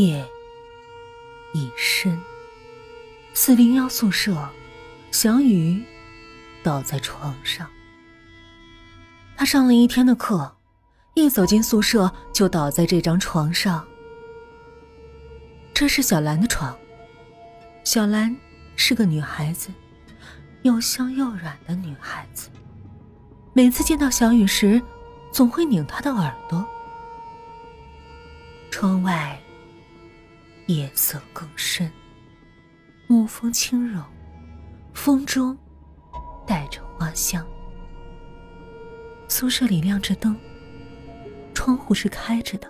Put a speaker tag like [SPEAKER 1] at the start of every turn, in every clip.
[SPEAKER 1] 夜已深，四零幺宿舍，小雨倒在床上。他上了一天的课，一走进宿舍就倒在这张床上。这是小兰的床。小兰是个女孩子，又香又软的女孩子。每次见到小雨时，总会拧她的耳朵。窗外。夜色更深，暮风轻柔，风中带着花香。宿舍里亮着灯，窗户是开着的。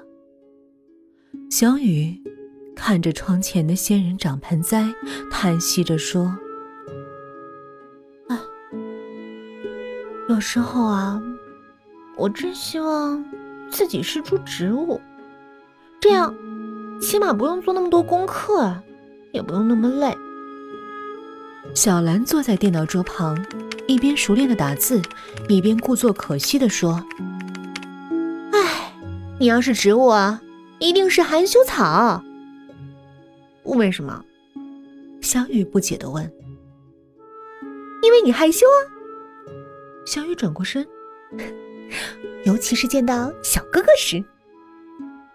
[SPEAKER 1] 小雨看着窗前的仙人掌盆栽，叹息着说：“哎，有时候啊，我真希望自己是株植物，这样。”起码不用做那么多功课，也不用那么累。小兰坐在电脑桌旁，一边熟练的打字，一边故作可惜的说：“哎，你要是植物啊，一定是含羞草。为什么？”小雨不解的问。“因为你害羞啊。”小雨转过身，尤其是见到小哥哥时，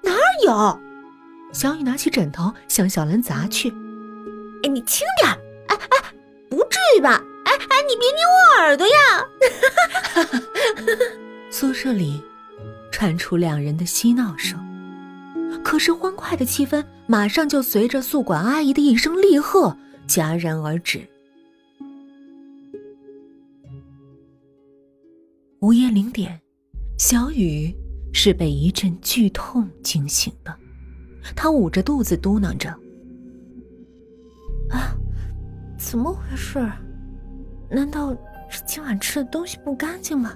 [SPEAKER 1] 哪有？小雨拿起枕头向小兰砸去，“哎，你轻点！哎哎，不至于吧？哎哎，你别捏我耳朵呀！”宿舍里传出两人的嬉闹声，可是欢快的气氛马上就随着宿管阿姨的一声厉喝戛然而止。午夜零点，小雨是被一阵剧痛惊醒的。他捂着肚子嘟囔着：“啊，怎么回事？难道是今晚吃的东西不干净吗？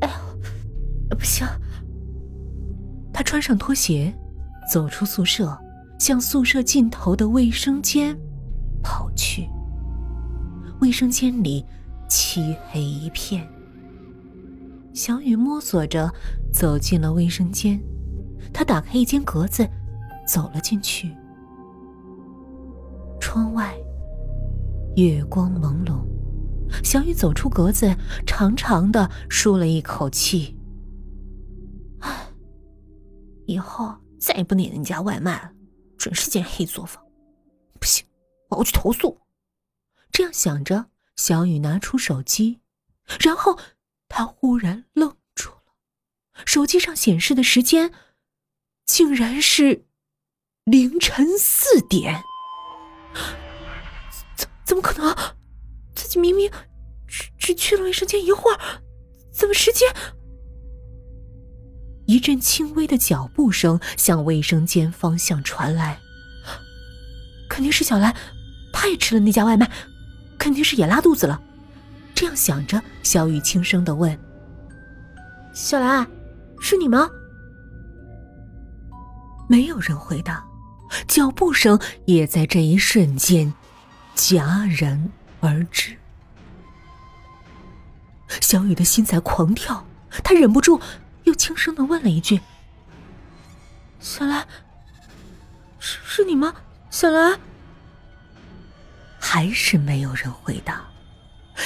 [SPEAKER 1] 哎呦，不行！”他穿上拖鞋，走出宿舍，向宿舍尽头的卫生间跑去。卫生间里漆黑一片。小雨摸索着走进了卫生间。他打开一间格子，走了进去。窗外月光朦胧，小雨走出格子，长长的舒了一口气。唉，以后再也不点人家外卖了，准是间黑作坊。不行，我要去投诉。这样想着，小雨拿出手机，然后他忽然愣住了，手机上显示的时间。竟然是凌晨四点，怎怎么可能？自己明明只只去了卫生间一会儿，怎么时间？一阵轻微的脚步声向卫生间方向传来，肯定是小兰，她也吃了那家外卖，肯定是也拉肚子了。这样想着，小雨轻声的问：“小兰，是你吗？”没有人回答，脚步声也在这一瞬间戛然而止。小雨的心在狂跳，他忍不住又轻声的问了一句：“小兰，是是你吗？小兰？”还是没有人回答。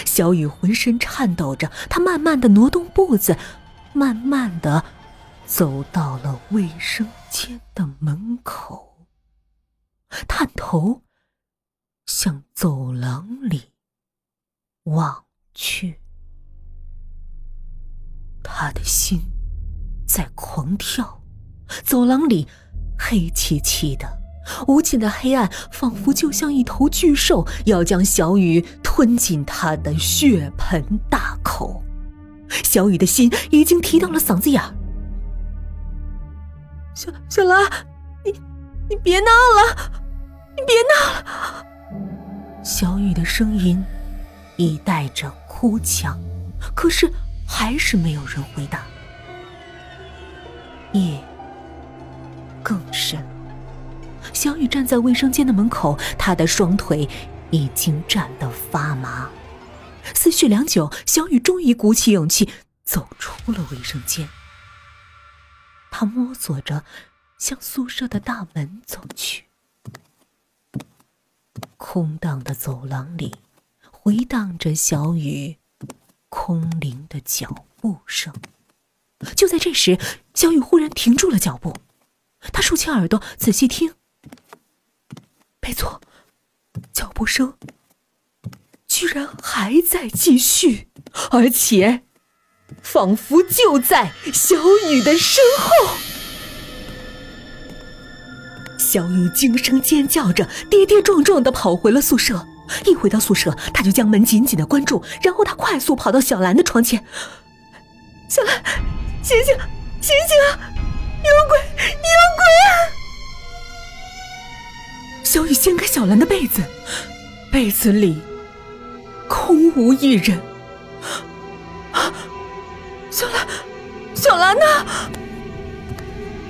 [SPEAKER 1] 小雨浑身颤抖着，他慢慢的挪动步子，慢慢的。走到了卫生间的门口，探头向走廊里望去，他的心在狂跳。走廊里黑漆漆的，无尽的黑暗仿佛就像一头巨兽，要将小雨吞进他的血盆大口。小雨的心已经提到了嗓子眼儿。小小兰，你你别闹了，你别闹了！小雨的声音已带着哭腔，可是还是没有人回答。夜更深，小雨站在卫生间的门口，她的双腿已经站得发麻。思绪良久，小雨终于鼓起勇气走出了卫生间。他摸索着，向宿舍的大门走去。空荡的走廊里，回荡着小雨空灵的脚步声。就在这时，小雨忽然停住了脚步，他竖起耳朵仔细听。没错，脚步声居然还在继续，而且仿佛就在小雨的身后。小雨惊声尖叫着，跌跌撞撞的跑回了宿舍。一回到宿舍，他就将门紧紧的关住，然后他快速跑到小兰的床前。小兰，醒醒，醒醒啊！有鬼，有鬼啊！小雨掀开小兰的被子，被子里空无一人。小兰呢？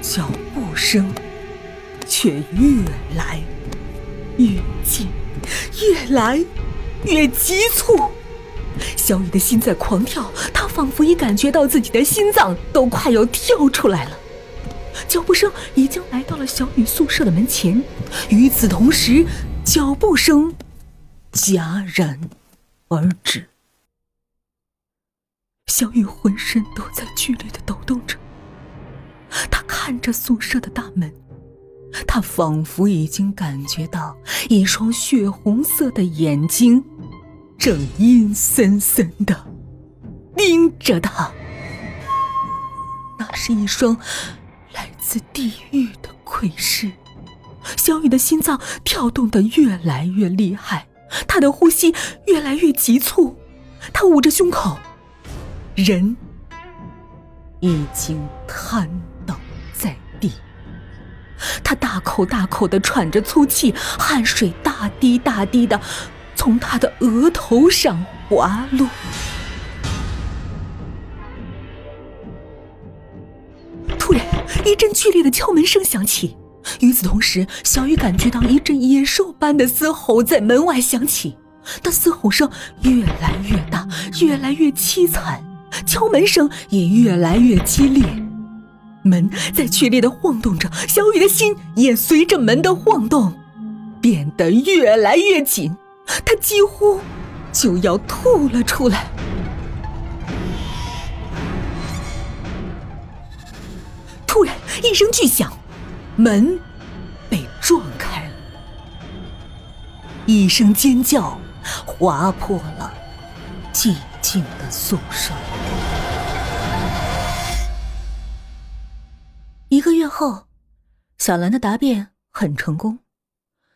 [SPEAKER 1] 脚步声。却越来越近，越来越急促。小雨的心在狂跳，他仿佛已感觉到自己的心脏都快要跳出来了。脚步声已经来到了小雨宿舍的门前，与此同时，脚步声戛然而止。小雨浑身都在剧烈的抖动着，他看着宿舍的大门。他仿佛已经感觉到一双血红色的眼睛，正阴森森的盯着他。那是一双来自地狱的窥视。小雨的心脏跳动的越来越厉害，他的呼吸越来越急促。他捂着胸口，人已经瘫倒在地。他大口大口的喘着粗气，汗水大滴大滴的从他的额头上滑落。突然，一阵剧烈的敲门声响起，与此同时，小雨感觉到一阵野兽般的嘶吼在门外响起，那嘶吼声越来越大，越来越凄惨，敲门声也越来越激烈。门在剧烈的晃动着，小雨的心也随着门的晃动变得越来越紧，他几乎就要吐了出来。突然一声巨响，门被撞开了，一声尖叫划破了寂静的宿舍。后，小兰的答辩很成功，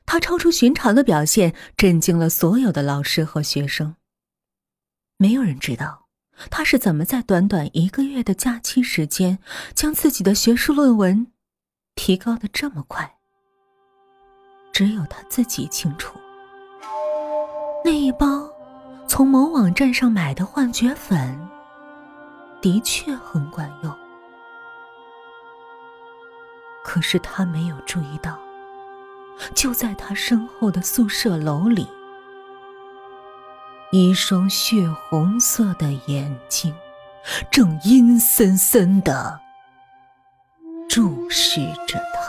[SPEAKER 1] 她超出寻常的表现震惊了所有的老师和学生。没有人知道她是怎么在短短一个月的假期时间，将自己的学术论文提高的这么快。只有她自己清楚。那一包从某网站上买的幻觉粉，的确很管用。可是他没有注意到，就在他身后的宿舍楼里，一双血红色的眼睛正阴森森的注视着他。